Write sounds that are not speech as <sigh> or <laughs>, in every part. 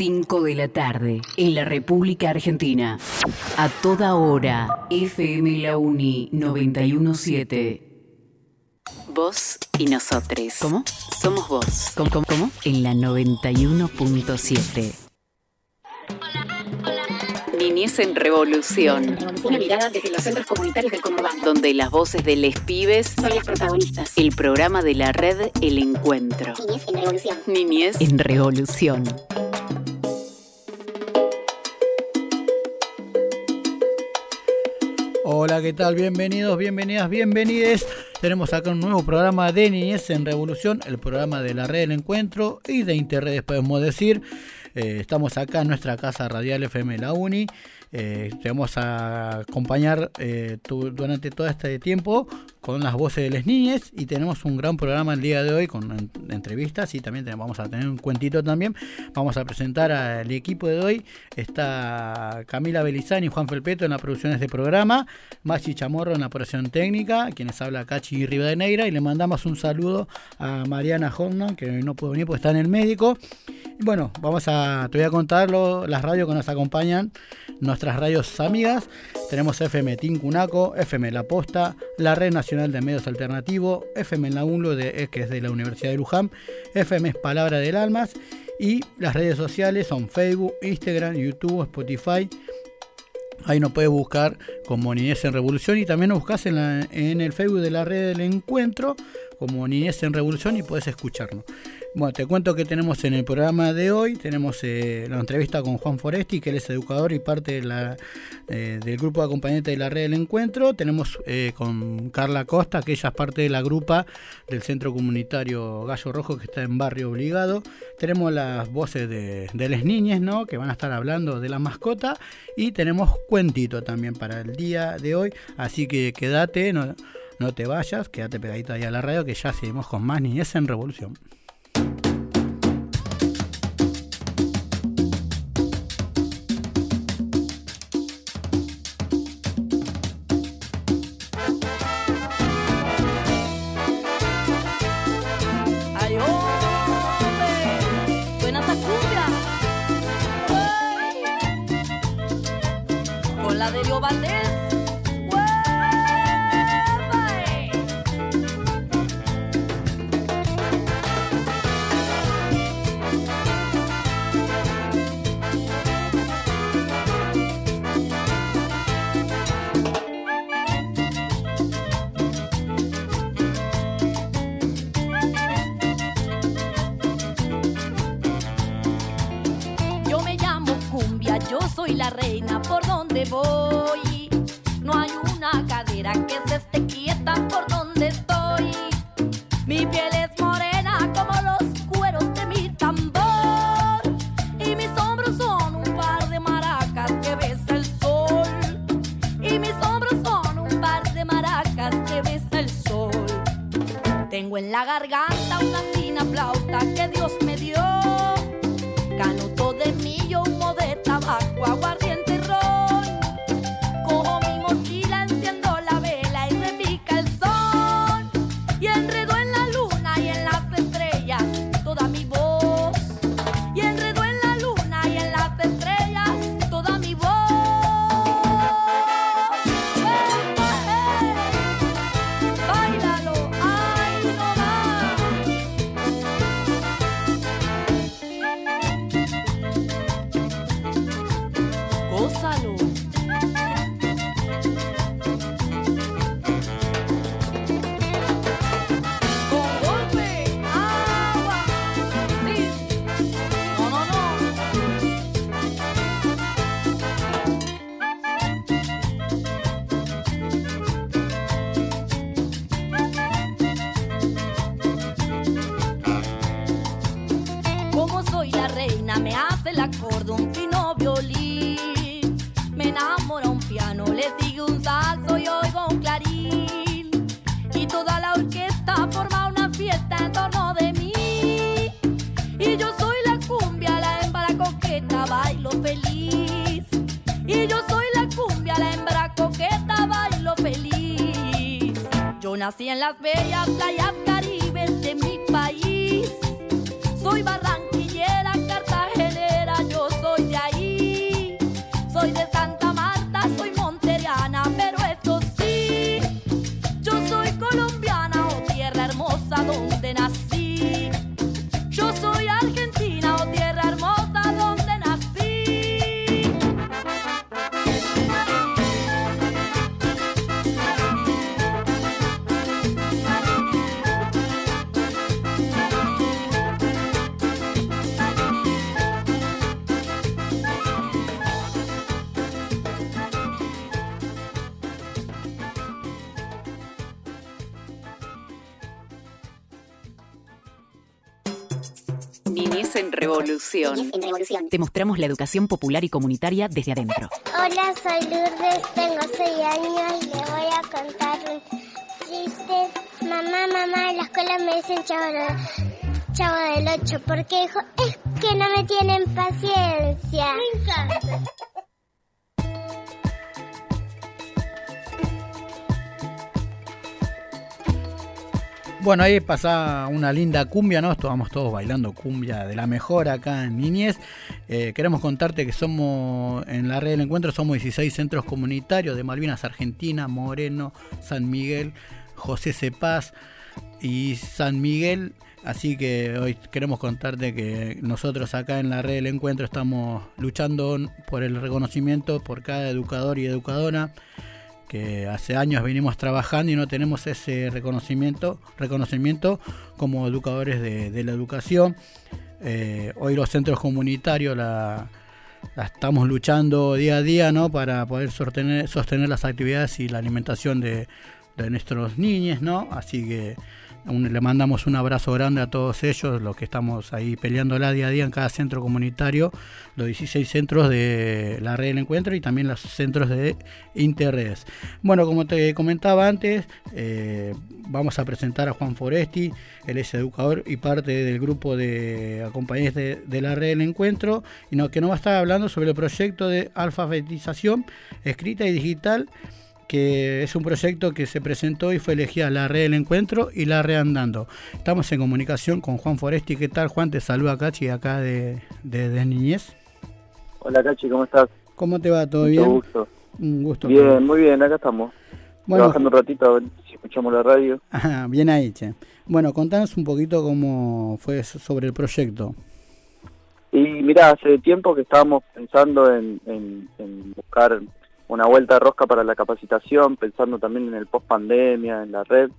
5 de la tarde, en la República Argentina. A toda hora, FM La Uni 917. Vos y nosotros. ¿Cómo? Somos vos. ¿Cómo? ¿Cómo? cómo? En la 91.7. Niñez en Revolución, Una mirada desde los centros comunitarios del conurbano. donde las voces de les pibes, Son las protagonistas. el programa de la red El Encuentro. Niñez en revolución. Niñez en Revolución. Hola, ¿qué tal? Bienvenidos, bienvenidas, bienvenides. Tenemos acá un nuevo programa de Niñez en Revolución, el programa de la red del encuentro y de Interredes, podemos decir. Eh, estamos acá en nuestra casa radial FM La Uni. Eh, te vamos a acompañar eh, durante todo este tiempo con las voces de las niñas y tenemos un gran programa el día de hoy con en- entrevistas y también vamos a tener un cuentito también. Vamos a presentar al equipo de hoy. Está Camila Belizani y Juan Felpeto en la producción de este programa, Maxi Chamorro en la operación técnica, quienes habla Cachi Rivadeneira y le mandamos un saludo a Mariana Hornan que no pudo venir porque está en el médico. Y bueno, vamos a, te voy a contar las radios que nos acompañan, nuestras radios amigas. Tenemos FM Tincunaco, FM La Posta, la Red Nacional de Medios Alternativos, FM La UNLO, de, eh, que es de la Universidad de Luján, FM es Palabra del Almas y las redes sociales son Facebook, Instagram, YouTube, Spotify. Ahí nos puedes buscar como Niñez en Revolución y también nos buscas en, la- en el Facebook de la red del encuentro como Niñez en Revolución y puedes escucharnos. Bueno, te cuento que tenemos en el programa de hoy, tenemos eh, la entrevista con Juan Foresti, que él es educador y parte de la, eh, del grupo de acompañantes de la red del encuentro. Tenemos eh, con Carla Costa, que ella es parte de la grupa del Centro Comunitario Gallo Rojo, que está en Barrio Obligado. Tenemos las voces de, de las niñas, ¿no? Que van a estar hablando de la mascota. Y tenemos cuentito también para el día de hoy. Así que quédate, no, no te vayas, quédate pegadito ahí a la radio, que ya seguimos con más niñez en revolución. Voy. No hay una cadera que se esté quieta por donde estoy. Mi piel es morena como los cueros de mi tambor. Y mis hombros son un par de maracas que besa el sol. Y mis hombros son un par de maracas que besa el sol. Tengo en la garganta nací en las bellas playas Revolución. Niñez en revolución. Te mostramos la educación popular y comunitaria desde adentro. Hola, soy Lourdes, tengo 6 años y le voy a contar un chiste. Mamá, mamá, en la escuela me dicen chavo, chavo del 8 porque hijo, es que no me tienen paciencia. Me encanta. Bueno, ahí pasa una linda cumbia, ¿no? Estábamos todos bailando cumbia de la mejor acá en Niñez. Eh, queremos contarte que somos, en la red del encuentro, somos 16 centros comunitarios de Malvinas Argentina, Moreno, San Miguel, José Cepaz y San Miguel. Así que hoy queremos contarte que nosotros acá en la red del encuentro estamos luchando por el reconocimiento por cada educador y educadora que hace años venimos trabajando y no tenemos ese reconocimiento, reconocimiento como educadores de, la educación. Eh, hoy los centros comunitarios la, la estamos luchando día a día ¿no? para poder sostener, sostener las actividades y la alimentación de, de nuestros niños, ¿no? Así que le mandamos un abrazo grande a todos ellos, los que estamos ahí peleándola día a día en cada centro comunitario, los 16 centros de la red del encuentro y también los centros de Interredes. Bueno, como te comentaba antes, eh, vamos a presentar a Juan Foresti, él es educador y parte del grupo de acompañantes de, la red del encuentro, y que nos va a estar hablando sobre el proyecto de alfabetización escrita y digital que es un proyecto que se presentó y fue elegida la red del encuentro y la red andando. Estamos en comunicación con Juan Foresti. ¿Qué tal, Juan? Te saluda Cachi acá de, de, de Niñez. Hola Cachi, ¿cómo estás? ¿Cómo te va? ¿Todo Mucho bien? gusto. Un gusto. Bien, muy bien, acá estamos. Bueno, Trabajando un ratito a ver si escuchamos la radio. <laughs> ajá, bien ahí, che. Bueno, contanos un poquito cómo fue so- sobre el proyecto. Y mira, hace tiempo que estábamos pensando en, en- en buscar una vuelta de rosca para la capacitación, pensando también en el post pandemia, en la red,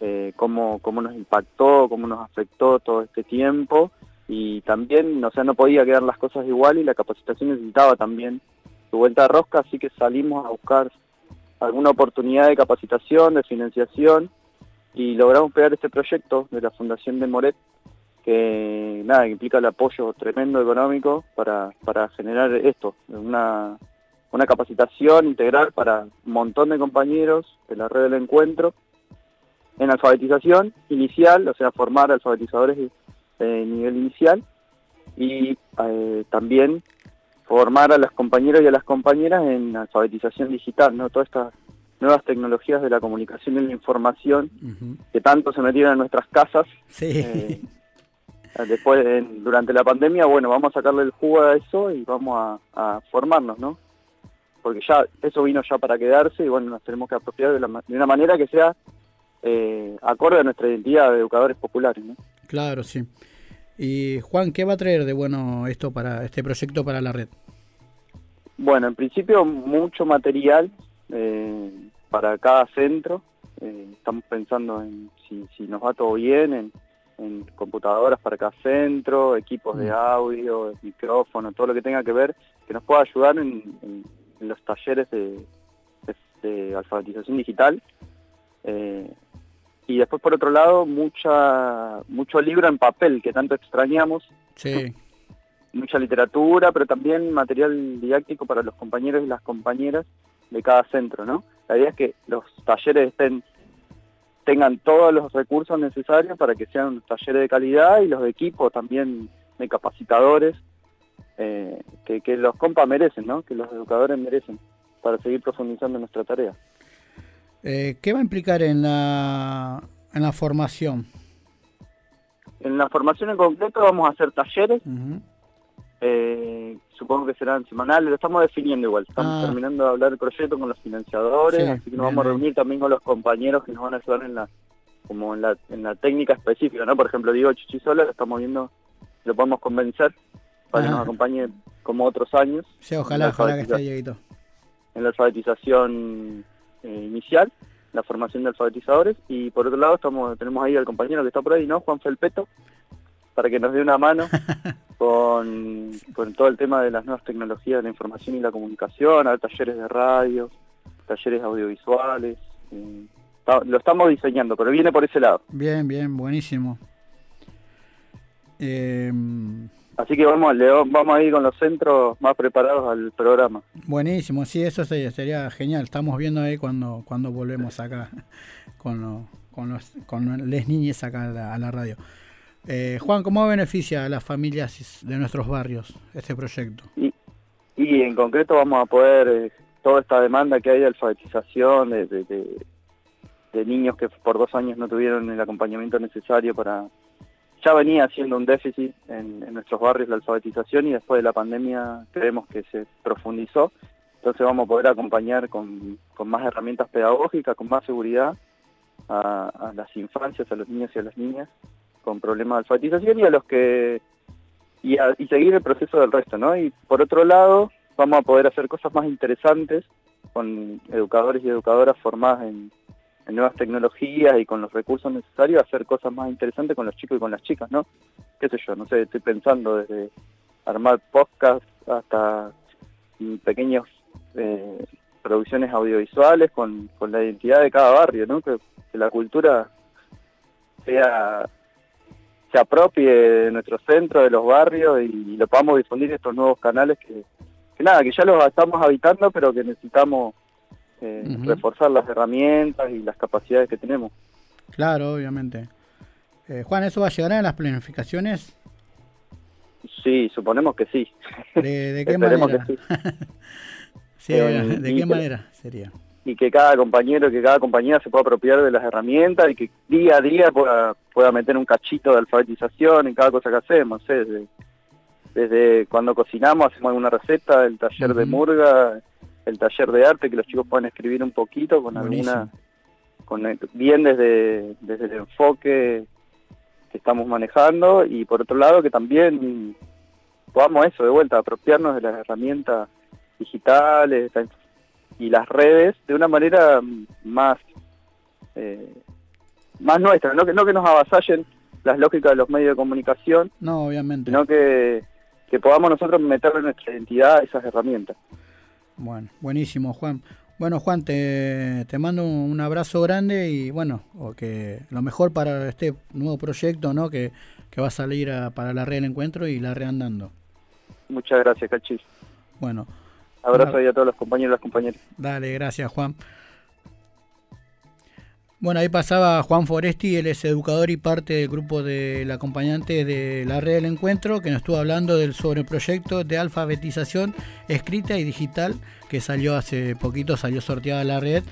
eh, cómo, cómo nos impactó, cómo nos afectó todo este tiempo. Y también, o sea, no podía quedar las cosas igual y la capacitación necesitaba también su vuelta de rosca, así que salimos a buscar alguna oportunidad de capacitación, de financiación, y logramos pegar este proyecto de la Fundación de Moret, que nada, implica el apoyo tremendo económico para, para generar esto, una, una capacitación integral para un montón de compañeros de la red del encuentro en alfabetización inicial, o sea, formar alfabetizadores de nivel inicial y eh, también formar a los compañeros y a las compañeras en alfabetización digital, ¿no? Todas estas nuevas tecnologías de la comunicación y la información que tanto se metieron en nuestras casas Sí, eh, después en- durante la pandemia, bueno, vamos a sacarle el jugo a eso y vamos a, a formarnos, ¿no? Porque ya eso vino ya para quedarse y bueno, nos tenemos que apropiar de, la de una manera que sea eh, acorde a nuestra identidad de educadores populares, ¿no? claro, sí. Y Juan, ¿qué va a traer de bueno esto para este proyecto para la red? Bueno, en principio mucho material eh, para cada centro. Eh, estamos pensando en si, si nos va todo bien, en, en computadoras para cada centro, equipos de Mm. audio, micrófono, todo lo que tenga que ver, que nos pueda ayudar en, en- en los talleres de, de- de alfabetización digital. Eh, y después, por otro lado, mucha mucho libro en papel que tanto extrañamos Sí, <laughs> mucha literatura, pero también material didáctico para los compañeros y las compañeras de cada centro, ¿no? La idea es que los talleres estén tengan todos los recursos necesarios para que sean talleres de calidad y los equipos también de capacitadores eh, que, que los compas merecen, ¿no? Que los educadores merecen para seguir profundizando en nuestra tarea. Eh, ¿Qué va a implicar en la, en la formación? en la formación en concreto vamos a hacer talleres, eh, supongo que serán semanales, lo estamos definiendo igual, estamos Ah. terminando de hablar del proyecto con los financiadores, Sí, así que bien nos vamos a reunir también con los compañeros que nos van a ayudar en la como en la, en la técnica específica, ¿no? Por ejemplo, Diego Chichisola, lo estamos viendo, lo podemos convencer para que nos acompañe como otros años Sí, ojalá, ojalá que esté. Dieguito. en la alfabetización eh, inicial, la formación de alfabetizadores, y por otro lado estamos tenemos ahí al compañero que está por ahí, ¿no? Juan Felpeto, para que nos dé una mano <laughs> con, con todo el tema de las nuevas tecnologías de la información y la comunicación, a talleres de radio, talleres audiovisuales. eh, lo estamos diseñando, pero viene por ese lado. Bien, bien, buenísimo. Eh, Así que vamos, le, vamos a ir con los centros más preparados al programa. buenísimo, sí, eso sería, sería genial. Estamos viendo ahí cuando, cuando volvemos acá con, lo- con, los, con les niñes acá a la, a la radio. Eh, Juan, ¿cómo beneficia a las familias de nuestros barrios este proyecto? Y, y en concreto vamos a poder, eh, toda esta demanda que hay de alfabetización, de, de, de- de niños que por dos años no tuvieron el acompañamiento necesario para... Ya venía siendo un déficit en, nuestros barrios la alfabetización y después de la pandemia creemos que se profundizó. Entonces vamos a poder acompañar con, con más herramientas pedagógicas, con más seguridad a, las infancias, a los niños y a las niñas con problemas de alfabetización y a los que y, y seguir el proceso del resto, ¿no? Y por otro lado, vamos a poder hacer cosas más interesantes con educadores y educadoras formadas en, en nuevas tecnologías y con los recursos necesarios, hacer cosas más interesantes con los chicos y con las chicas, ¿no? Qué sé yo, no sé, estoy pensando desde armar podcast hasta mm, pequeños eh, producciones audiovisuales con, con la identidad de cada barrio, ¿no? Que, la cultura sea se apropie de nuestro centro, de los barrios y lo podamos difundir estos nuevos canales que, que nada, que ya los estamos habitando, pero que necesitamos eh, reforzar las herramientas y las capacidades que tenemos. Claro, obviamente. Eh, Juan, ¿eso va a llegar a las planificaciones? Sí, suponemos que sí. ¿De, de qué manera? que sí. <laughs> Sí, Eh, obviamente. ¿De qué que- manera sería? Y que cada compañero, que cada compañía se pueda apropiar de las herramientas y que día a día pueda, pueda meter un cachito de alfabetización en cada cosa que hacemos. Desde, desde cuando cocinamos hacemos alguna receta, el taller de murga, el taller de arte, que los chicos puedan escribir un poquito con Buenísimo. alguna con el- bien desde, desde el enfoque que estamos manejando y por otro lado que también podamos eso de vuelta, apropiarnos de las herramientas digitales y las redes de una manera más eh, más nuestra, no que, no que nos avasallen las lógicas de los medios de comunicación, No, obviamente. sino que, que podamos nosotros meterle nuestra identidad a esas herramientas. Bueno, buenísimo, Juan. Bueno, Juan, te, te mando un abrazo grande y bueno, o que lo mejor para este nuevo proyecto, ¿no? Que, que va a salir a- para la red del encuentro y la red andando. Muchas gracias, Cachis. Bueno, Abrazo ahí a todos los compañeros y las compañeras. dale, gracias, Juan. Bueno, ahí pasaba Juan Foresti, él es educador y parte del grupo del acompañante de la red del encuentro, que nos estuvo hablando del sobre el proyecto de alfabetización escrita y digital que salió hace poquito, salió sorteada la red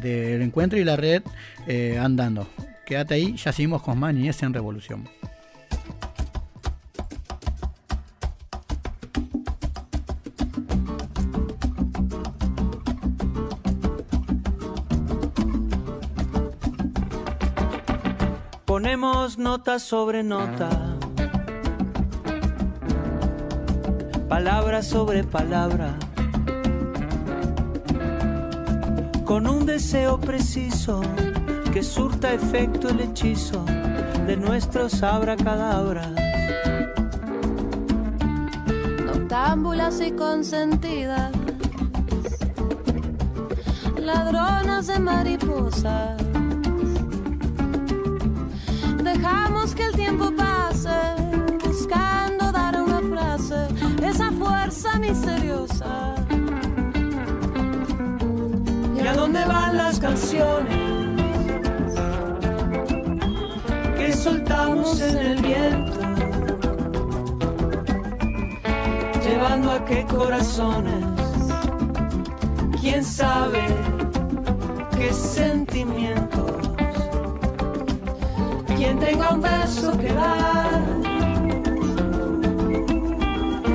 del encuentro y la red eh, andando. Quédate ahí, ya seguimos con más Niñez en Revolución. Nota sobre nota, palabra sobre palabra, con un deseo preciso que surta efecto el hechizo de nuestros abracadabras. Noctámbulas y consentidas, ladronas de mariposas. Que el tiempo pase, buscando dar una frase, esa fuerza misteriosa. ¿Y a dónde van las canciones que soltamos en el viento? Llevando a qué corazones, quién sabe qué sentimientos, quién tenga un beso que dar,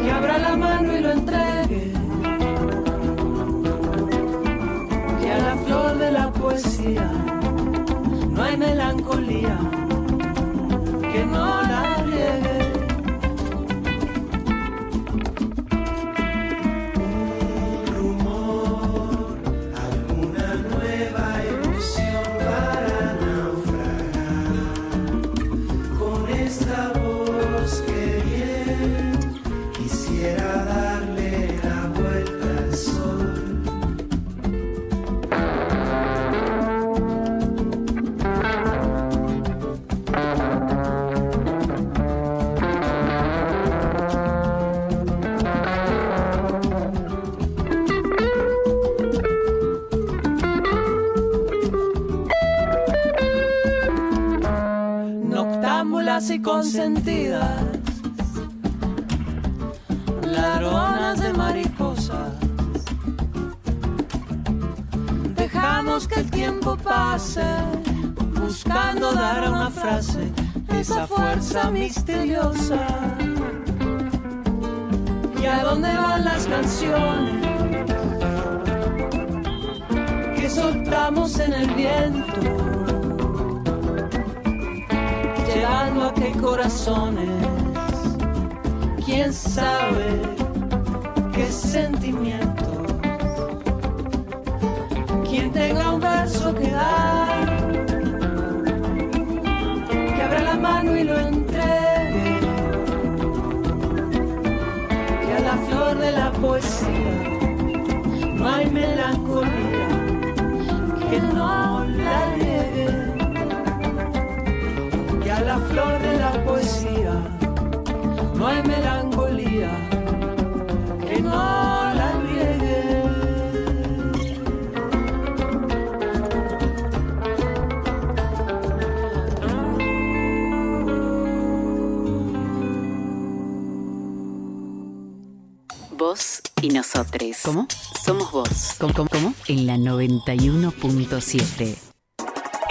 que abra la mano y lo entregue, y consentidas, ladronas de mariposas. Dejamos que el tiempo pase, buscando dar una frase esa fuerza misteriosa. ¿Y a dónde van las canciones que soltamos en el viento? Llegando a qué corazones, quién sabe qué sentimientos, la flor de la poesía no hay melancolía, que no la riegue. Vos y nosotros. ¿Cómo? Somos vos. ¿Cómo? ¿Cómo? cómo? En la 91.7.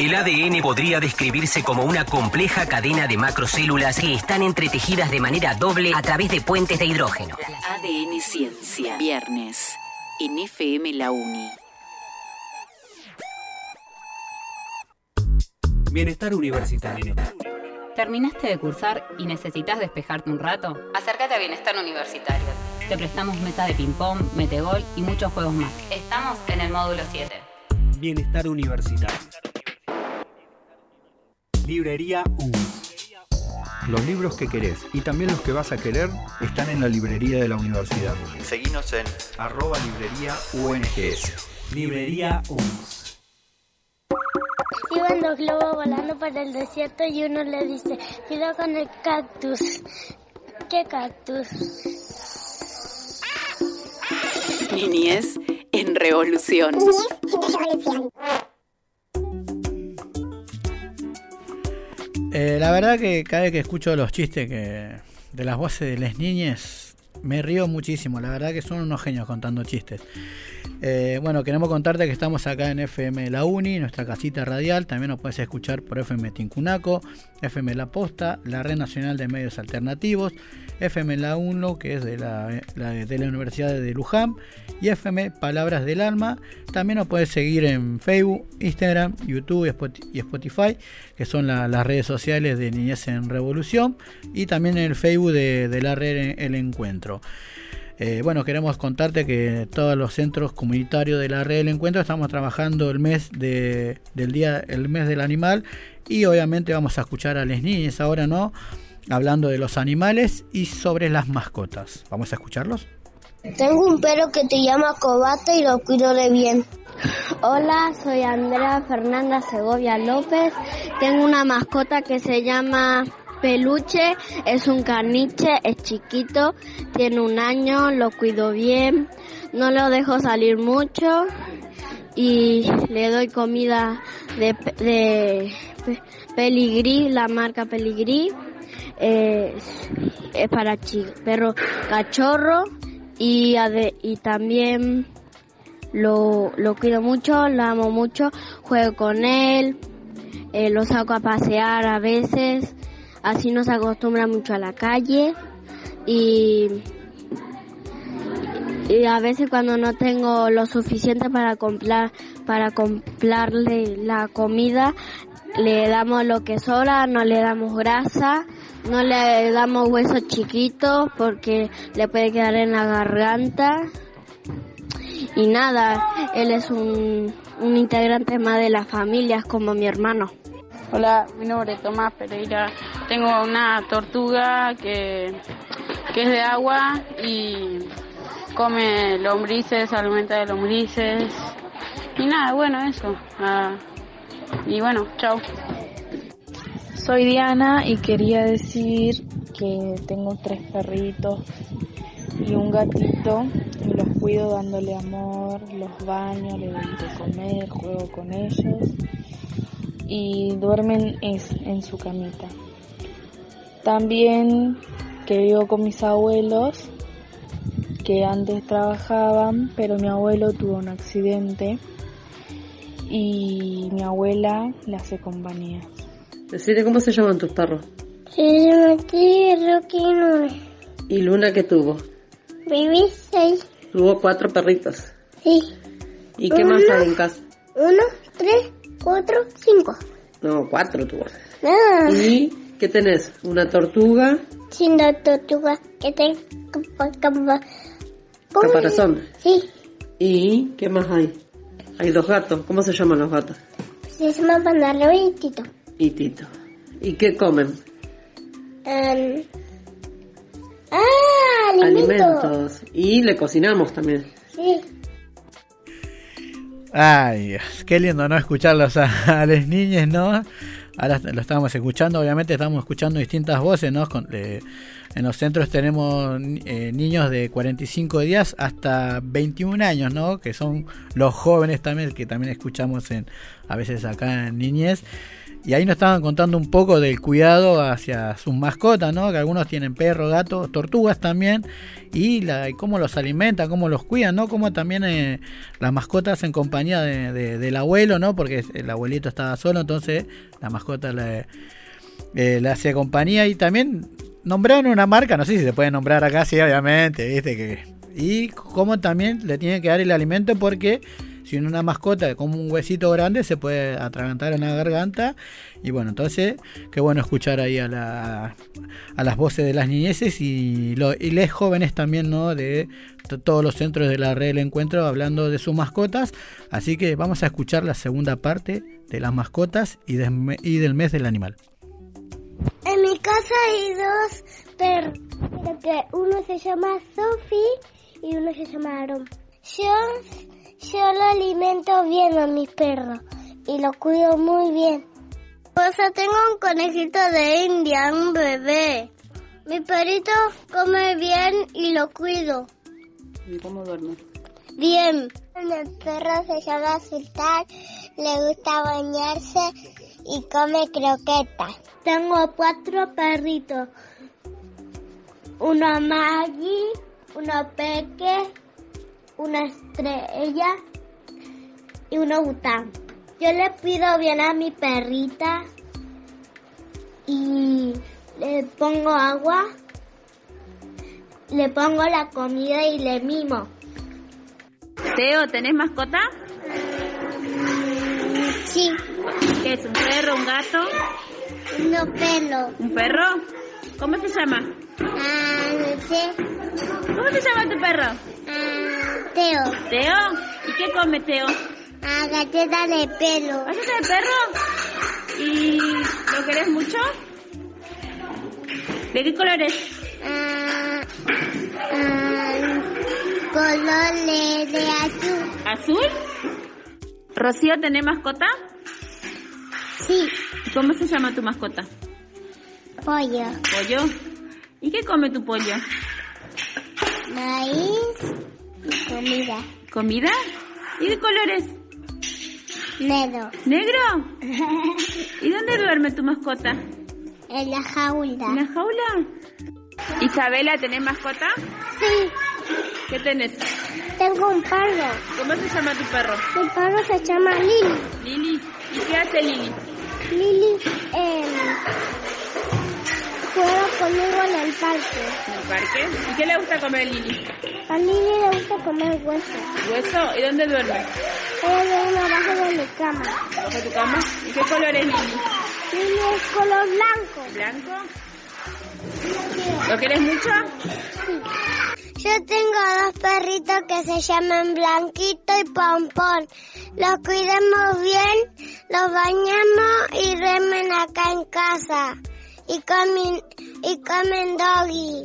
El ADN podría describirse como una compleja cadena de macrocélulas que están entretejidas de manera doble a través de puentes de hidrógeno. ADN Ciencia. Viernes. En FM La Uni. Bienestar universitario. ¿Terminaste de cursar y necesitas despejarte un rato? Acércate a Bienestar Universitario. Te prestamos mesa de ping-pong, metegol y muchos juegos más. Estamos en el módulo 7. Bienestar universitario. Librería UNS. Los libros que querés y también los que vas a querer están en la librería de la universidad. Seguinos en arroba librería UNGS. Librería UNS. Iban dos globos volando por el desierto y uno le dice, cuidado con el cactus. ¿Qué cactus? Niñez en revolución. Eh, la verdad que cada vez que escucho los chistes que de las voces de las niñas, me río muchísimo. La verdad que son unos genios contando chistes. Eh, bueno, queremos contarte que estamos acá en FM La Uni, nuestra casita radial. También nos puedes escuchar por FM Tincunaco, FM La Posta, la Red Nacional de Medios Alternativos, FM La UNLO, que es de la, de la Universidad de Luján, y FM Palabras del Alma. También nos puedes seguir en Facebook, Instagram, YouTube y Spot- y Spotify, que son la- las redes sociales de Niñez en Revolución, y también en el Facebook de la red El Encuentro. Eh, bueno, queremos contarte que todos los centros comunitarios de la red del encuentro estamos trabajando el mes de, del día, el mes del animal y obviamente vamos a escuchar a las niñas ahora, ¿no? Hablando de los animales y sobre las mascotas. ¿Vamos a escucharlos? Tengo un perro que te llama Cobata y lo cuido de bien. Hola, soy Andrea Fernanda Segovia López. Tengo una mascota que se llama Peluche. Es un caniche, es chiquito, tiene un año, lo cuido bien. No lo dejo salir mucho y le doy comida de, de pe- peligrí, la marca peligrí. Es, para chi- perro cachorro y también lo, lo cuido mucho, lo amo mucho, juego con él eh, lo saco a pasear a veces, así no se acostumbra mucho a la calle y, a veces cuando no tengo lo suficiente para comprar para comprarle la comida le damos lo que sobra, no le damos grasa, no le damos huesos chiquitos porque le puede quedar en la garganta. Y nada, él es un, un integrante más de la familia, es como mi hermano. Hola, mi nombre es Tomás Pereira. Tengo una tortuga que, que es de agua y come lombrices, alimenta de lombrices. Y nada, bueno, eso. Ah, y bueno, chao. Soy Diana y quería decir que tengo tres perritos y un gatito y los cuido dándole amor, los baño, les doy de comer, juego con ellos y duermen es- en su camita. También que vivo con mis abuelos que antes trabajaban, pero mi abuelo tuvo un accidente y mi abuela le hace compañía. Decirle cómo se llaman tus perros. Se llama Rocky Nube. ¿Y Luna qué tuvo? Baby 6. Tuvo cuatro perritos. Sí. ¿Y qué más hay en casa? Uno, tres, cuatro, cinco. No, cuatro tuvo. Ah. ¿Y qué tenés? Una tortuga, Sin la tortuga que capa- caparazón. Sí, ¿Y qué más hay? Hay dos gatos. ¿Cómo se llaman los gatos? se llama Pandarlo y Tito. Y Tito. ¿Y qué comen? Um, ah, alimento. Alimentos. Y le cocinamos también. Sí. Ay, qué lindo, ¿no? Escucharlos a, las niñas, ¿no? Ahora lo estamos escuchando, obviamente estamos escuchando distintas voces, ¿no? Eh, en los centros tenemos eh, niños de 45 días hasta 21 años, ¿no? Que son los jóvenes también, que también escuchamos en a veces acá en niñez. Y ahí nos estaban contando un poco del cuidado hacia sus mascotas, ¿no? Que algunos tienen perros, gatos, tortugas también. Y, cómo los alimentan, cómo los cuidan, ¿no? Cómo también eh, las mascotas en compañía de- de- del abuelo, ¿no? Porque el abuelito estaba solo, entonces la mascota le, eh, hacía compañía. Y también nombraron una marca, no sé si se puede nombrar acá, sí, obviamente, ¿viste? que Y cómo también le tiene que dar el alimento porque si una mascota como un huesito grande se puede atragantar en la garganta. Y bueno entonces qué bueno escuchar ahí a, la, a las voces de las niñeces y, lo, les jóvenes también no de todos los centros de la red del encuentro hablando de sus mascotas. Así que vamos a escuchar la segunda parte de las mascotas y, de- y del mes del animal. En mi casa hay dos perros, uno se llama Sophie y uno se llama Aaron. Yo, yo lo alimento bien a mi perro y lo cuido muy bien. O sea, tengo un conejito de India, un bebé. Mi perrito come bien y lo cuido ¿Y cómo duerme? bien. Mi perro se llama Sultán, le gusta bañarse y come croquetas. Tengo cuatro perritos. Uno Maggie, uno Peque, una Estrella y uno Bután. Yo le pido bien a mi perrita y le pongo agua, le pongo la comida y le mimo. Teo, ¿tenés mascota? Sí. ¿Qué es? ¿Un perro, un gato? No pelo. ¿Un perro? ¿Cómo se llama? Ah, no sé. ¿Cómo se llama tu perro? Teo. ¿Teo? ¿Y qué come Teo? Ah, galleta de pelo. ¿Galleta de perro? ¿Y lo querés mucho? ¿De qué color es? Ah, color de, de azul. ¿Azul? ¿Rocío, tenés mascota? Sí. ¿Cómo se llama tu mascota? Pollo. ¿Pollo? ¿Y qué come tu pollo? Maíz y comida. ¿Comida? ¿Y qué color es? Negro. ¿Negro? <laughs> ¿Y dónde duerme tu mascota? En la jaula. ¿En la jaula? Isabela, ¿tenés mascota? Sí. ¿Qué tenés? Tengo un perro. ¿Cómo se llama tu perro? Mi perro se llama Lili. Lili. ¿Y qué hace Lili? Lili eh, el parque. ¿En el parque? ¿Y qué le gusta comer Lili? A Lili le gusta comer hueso. ¿Hueso? ¿Y dónde duerme? Ella duerme abajo de mi cama. ¿Abajo de tu cama? ¿Y qué color es Lili? Lili es color blanco. ¿Blanco? ¿Lo quieres mucho? Yo tengo dos perritos que se llaman Blanquito y Pompón. Los cuidamos bien, los bañamos y duermen acá en casa. Y comen, y comen doggy.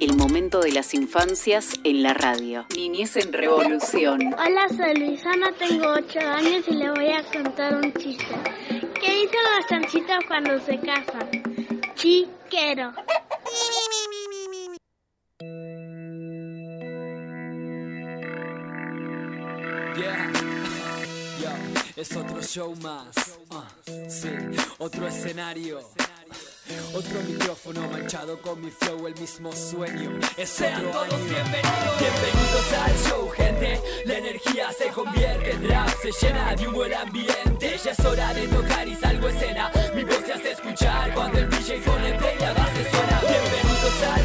El momento de las infancias en la radio. Niñez en revolución. Hola, soy Luisana, tengo 8 años y le voy a contar un chiste. ¿Qué dicen los chanchitos cuando se casan? Chiquero. Yeah. Es otro show más. Ah, sí, otro escenario. Otro micrófono manchado con mi flow, el mismo sueño. Es Sean todos bienvenidos. Bienvenidos al show, gente. La energía se convierte en rap, se llena de un buen ambiente. Ya es hora de tocar y salgo escena. Mi voz se hace escuchar cuando el DJ pone play, la base suena. Bienvenidos al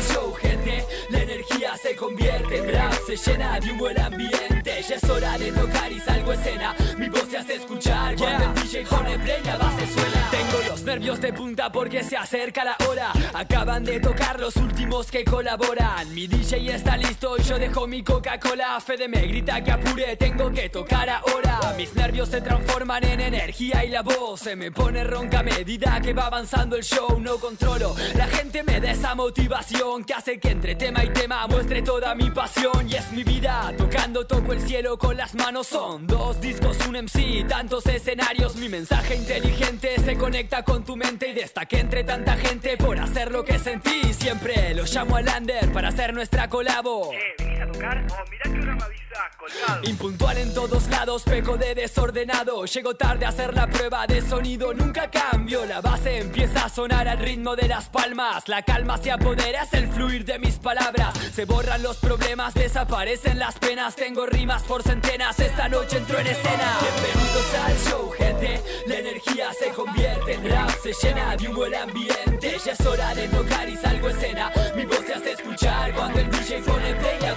se convierte en rap, se llena de un buen ambiente. Ya es hora de tocar y salgo a escena. Mi voz se hace escuchar cuando el DJ pone play, la base suena. Tengo los nervios de punta porque se acerca la hora. Acaban de tocar los últimos que colaboran. Mi DJ está listo y yo dejo mi Coca-Cola. Fede me grita que apure, tengo que tocar ahora. Mis nervios se transforman en energía y la voz se me pone ronca a medida que va avanzando el show. No controlo, la gente me da esa motivación que hace que entre tema y tema muestre toda mi pasión. Y es mi vida, tocando toco el cielo con las manos. Son dos discos, un MC, tantos escenarios. Mi mensaje inteligente se conecta con tu mente y destaque entre tanta gente por hacer lo que sentí. Siempre lo llamo al Lander para hacer nuestra colabo. Impuntual en todos lados, peco de desordenado. Llego tarde a hacer la prueba de sonido, nunca cambio. La base empieza a sonar al ritmo de las palmas. La calma se apodera, es el fluir de mis palabras. Se borran los problemas, desaparecen las penas. Tengo rimas por centenas, esta noche entro en escena. Bienvenidos al show, gente. La energía se convierte en rap, se llena de un buen ambiente. Ya es hora de tocar y salgo a escena. Mi voz se hace escuchar cuando el DJ pone play, la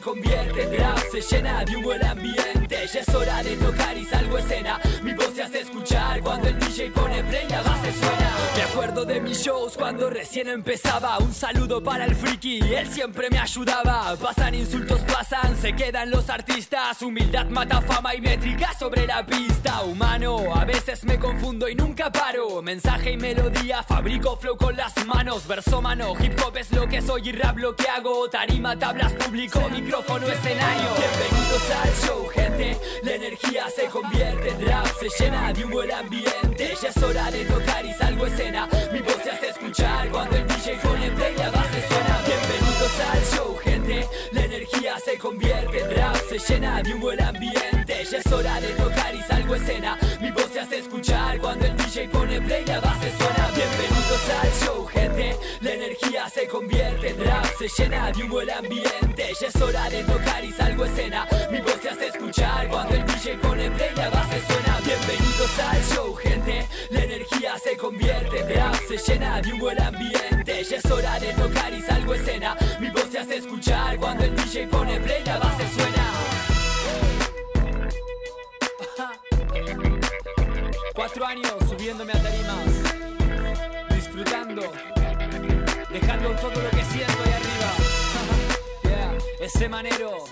convierte en rap, se llena de un buen ambiente. Ya es hora de tocar y salgo escena. Mi voz se hace escuchar cuando el DJ pone play, la base suena. Acuerdo de mis shows cuando recién empezaba. Un saludo para el friki, él siempre me ayudaba. Pasan insultos, pasan, se quedan los artistas. Humildad mata fama y métrica sobre la pista. Humano, a veces me confundo y nunca paro. Mensaje y melodía, fabrico flow con las manos. Verso mano, hip hop es lo que soy y rap lo que hago. Tarima, tablas, público, micrófono, escenario. Bienvenidos al show, gente. La energía se convierte en rap, se llena de un buen ambiente. Ya es hora de tocar y salgo escena. Mi voz se hace escuchar cuando el DJ pone play, la base suena. Bienvenidos al show, gente. La energía se convierte en rap, se llena de un buen ambiente. Ya es hora de tocar y salgo escena. Mi voz se hace escuchar cuando el DJ pone play, la base suena. Bienvenidos al show, gente. La energía se convierte en rap, se llena de un buen ambiente. Ya es hora de tocar y salgo escena. Mi voz se hace escuchar cuando el DJ pone play, la base suena. Bienvenidos al show, llena de un buen ambiente. Ya es hora de tocar y salgo escena. Mi voz se hace escuchar cuando el DJ pone play, la base suena. Cuatro años subiéndome a tarimas, disfrutando, dejando todo lo que siento ahí arriba. Yeah, ese manero,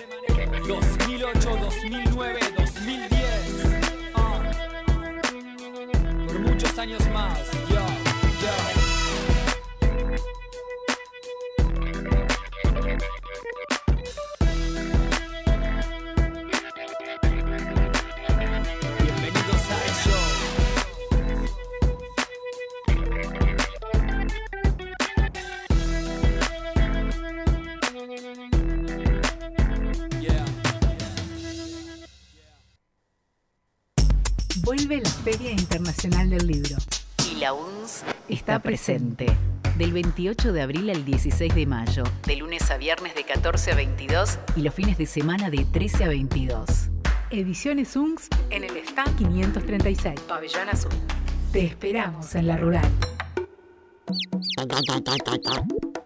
está presente. del 28 de abril al 16 de mayo, de lunes a viernes de 14 a 22 y los fines de semana de 13 a 22. Ediciones UNCS en el stand 536. Pabellón Azul. Te esperamos en la rural.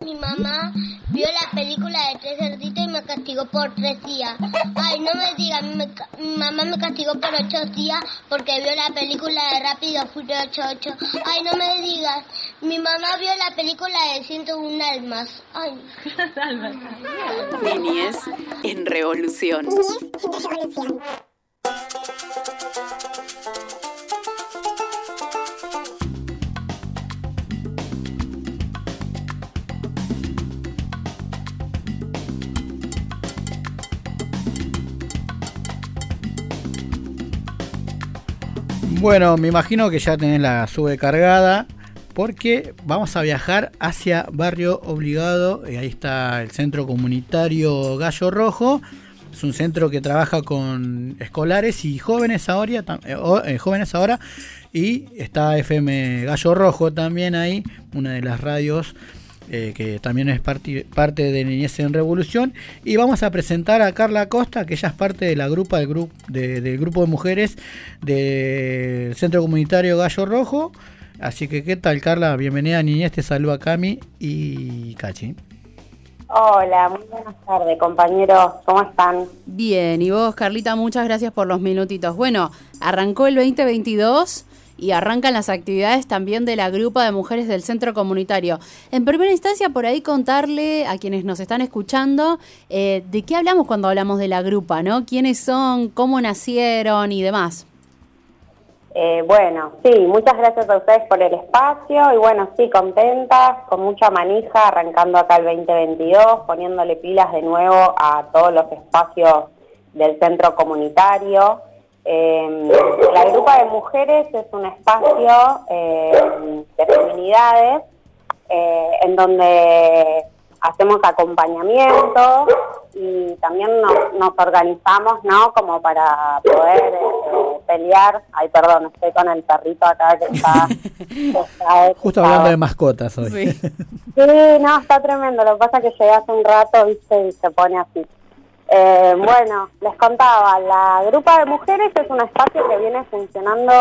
Mi mamá vio la película de Tres Cerditos y me castigó por tres días. Ay, no me digas, mi mamá me castigó por ocho días porque vio la película de Rápido Furioso 8. Ay, no me digas, mi mamá vio la película de 101 almas. Ay, <laughs> Niñez en revolución. Bueno, me imagino que ya tenés la sube cargada porque vamos a viajar hacia Barrio Obligado. y ahí está el centro comunitario Gallo Rojo. Es un centro que trabaja con escolares y jóvenes ahora, eh, eh, jóvenes ahora. Y está FM Gallo Rojo también ahí, una de las radios eh, que también es parte, parte de Niñez en Revolución. Y vamos a presentar a Carla Costa, que ella es parte de la grupa del, grupo de- del grupo de mujeres del Centro Comunitario Gallo Rojo. Así que, ¿qué tal, Carla? Bienvenida a Niñez, te saluda Cami y Cachi. Hola, muy buenas tardes, compañeros. ¿Cómo están? Bien, y vos, Carlita, muchas gracias por los minutitos. Bueno, arrancó el 2022 y arrancan las actividades también de la grupa de mujeres del centro comunitario. En primera instancia, por ahí contarle a quienes nos están escuchando eh, de qué hablamos cuando hablamos de la grupa, ¿no? ¿Quiénes son, cómo nacieron y demás? Eh, bueno, sí, muchas gracias a ustedes por el espacio y bueno, sí, contentas, con mucha manija, arrancando acá el 2022, poniéndole pilas de nuevo a todos los espacios del centro comunitario. Eh, la grupa de mujeres es un espacio eh, de feminidades eh, en donde hacemos acompañamiento y también nos, nos organizamos, ¿no? Como para poder eh, pelear. Ay, perdón, estoy con el perrito acá que está... <laughs> que está Justo hablando de mascotas hoy. Sí, no, está tremendo. Lo que pasa es que llegué hace un rato, viste, y se pone así. Eh, bueno, les contaba, la Grupa de Mujeres es un espacio que viene funcionando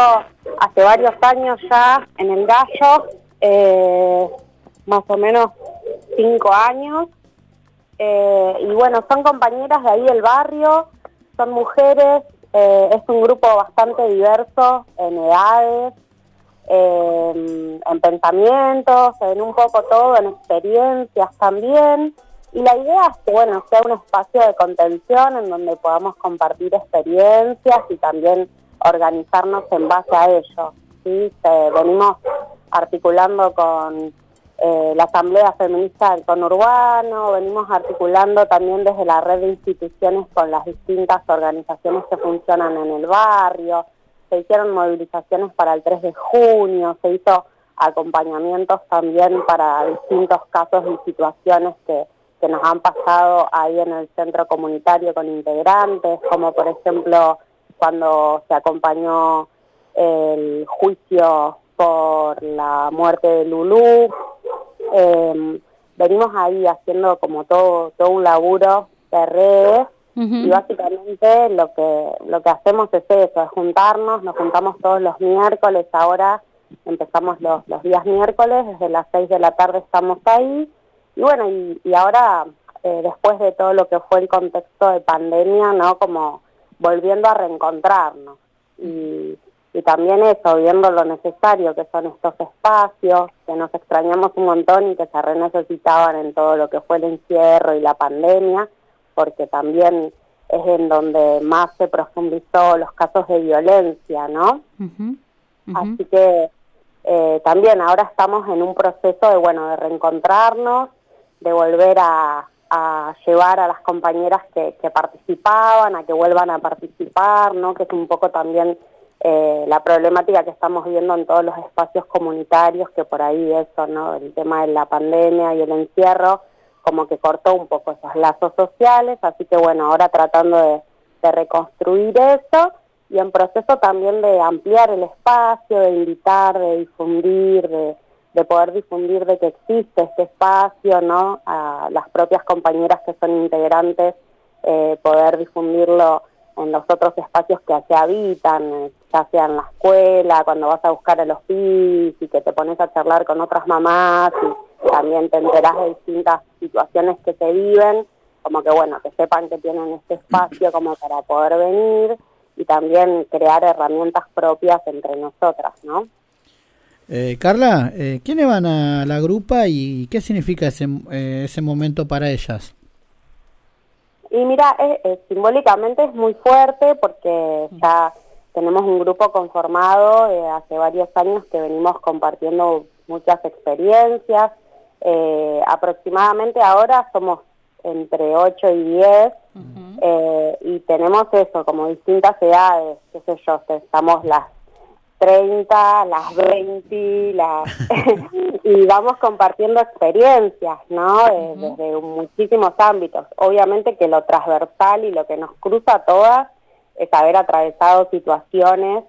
hace varios años ya en el Gallo, eh, más o menos cinco años. Eh, y bueno, son compañeras de ahí del barrio, son mujeres, eh, es un grupo bastante diverso en edades, eh, en pensamientos, en un poco todo, en experiencias también. Y la idea es que, bueno, sea un espacio de contención en donde podamos compartir experiencias y también organizarnos en base a ello. ¿sí? Venimos articulando con eh, la Asamblea Feminista del Conurbano, venimos articulando también desde la red de instituciones con las distintas organizaciones que funcionan en el barrio, se hicieron movilizaciones para el 3 de junio, se hizo acompañamientos también para distintos casos y situaciones que, que nos han pasado ahí en el centro comunitario con integrantes, como por ejemplo cuando se acompañó el juicio por la muerte de Lulú. Eh, venimos ahí haciendo como todo, todo un laburo de redes y básicamente lo que lo que hacemos es eso, es juntarnos, nos juntamos todos los miércoles, ahora empezamos los, los días miércoles, desde las 6 de la tarde estamos ahí y bueno, y, y ahora eh, después de todo lo que fue el contexto de pandemia, ¿no? Como volviendo a reencontrarnos y, y también eso, viendo lo necesario que son estos espacios, que nos extrañamos un montón y que se renecesitaban en todo lo que fue el encierro y la pandemia, porque también es en donde más se profundizó los casos de violencia, ¿no? Así que eh, también ahora estamos en un proceso de, bueno, de reencontrarnos, de volver a, llevar a las compañeras que, que participaban, a que vuelvan a participar, ¿no? Que es un poco también eh, la problemática que estamos viendo en todos los espacios comunitarios, que por ahí eso, ¿no? El tema de la pandemia y el encierro, como que cortó un poco esos lazos sociales, así que bueno, ahora tratando de reconstruir eso y en proceso también de ampliar el espacio, de invitar, de difundir, de, de poder difundir de que existe este espacio, ¿no? A las propias compañeras que son integrantes, eh, poder difundirlo en los otros espacios que se habitan, eh, ya sea en la escuela, cuando vas a buscar a los pibis y que te pones a charlar con otras mamás y también te enterás de distintas situaciones que se viven, como que bueno, que sepan que tienen este espacio como para poder venir y también crear herramientas propias entre nosotras, ¿no? Eh, Carla, eh, ¿quiénes van a la grupa y qué significa ese, eh, ese momento para ellas? Y mira, simbólicamente es muy fuerte porque ya tenemos un grupo conformado eh, hace varios años que venimos compartiendo muchas experiencias. Eh, aproximadamente ahora somos entre 8 y 10 eh, y tenemos eso, como distintas edades, qué sé yo, estamos las 30, las 20, las... <laughs> y vamos compartiendo experiencias, ¿no? Desde muchísimos ámbitos. Obviamente que lo transversal y lo que nos cruza a todas es haber atravesado situaciones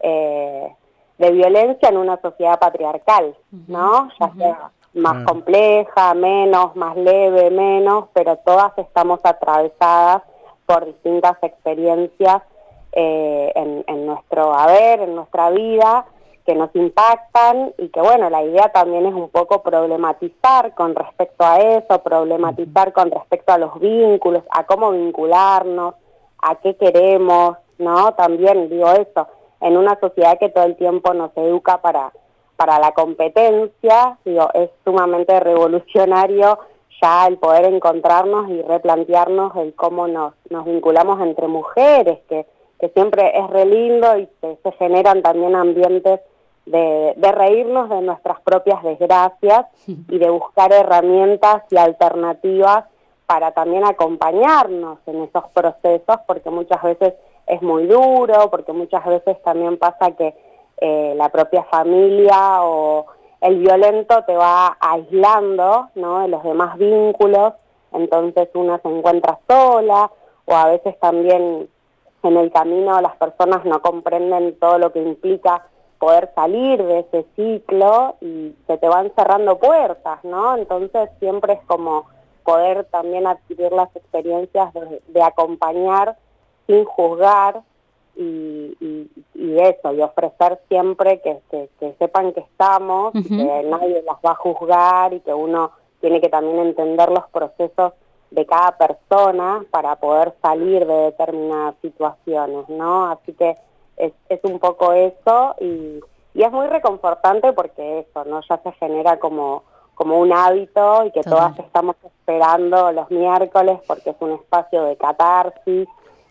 eh, de violencia en una sociedad patriarcal, ¿no? Ya sea más Claro. compleja, menos, más leve, menos, pero todas estamos atravesadas por distintas experiencias eh, en, nuestro haber, en nuestra vida, que nos impactan y que bueno, la idea también es un poco problematizar con respecto a eso, problematizar con respecto a los vínculos, a cómo vincularnos, a qué queremos, ¿no? También digo eso, en una sociedad que todo el tiempo nos educa para, para la competencia, digo, es sumamente revolucionario ya el poder encontrarnos y replantearnos el cómo nos, nos vinculamos entre mujeres, que, que siempre es re lindo y se, se generan también ambientes de, de reírnos de nuestras propias desgracias <laughs> y de buscar herramientas y alternativas para también acompañarnos en esos procesos, porque muchas veces es muy duro, porque muchas veces también pasa que eh, la propia familia o el violento te va aislando ¿no? de los demás vínculos, entonces una se encuentra sola o a veces también en el camino las personas no comprenden todo lo que implica poder salir de ese ciclo y se te van cerrando puertas, ¿no? Entonces siempre es como poder también adquirir las experiencias de, de acompañar sin juzgar y, y, y eso, y ofrecer siempre que, que, que sepan que estamos, que nadie las va a juzgar y que uno tiene que también entender los procesos de cada persona para poder salir de determinadas situaciones, ¿no? Así que es, es un poco eso y, y es muy reconfortante porque eso, ¿no? Ya se genera como, como un hábito y que Total. todas estamos esperando los miércoles porque es un espacio de catarsis,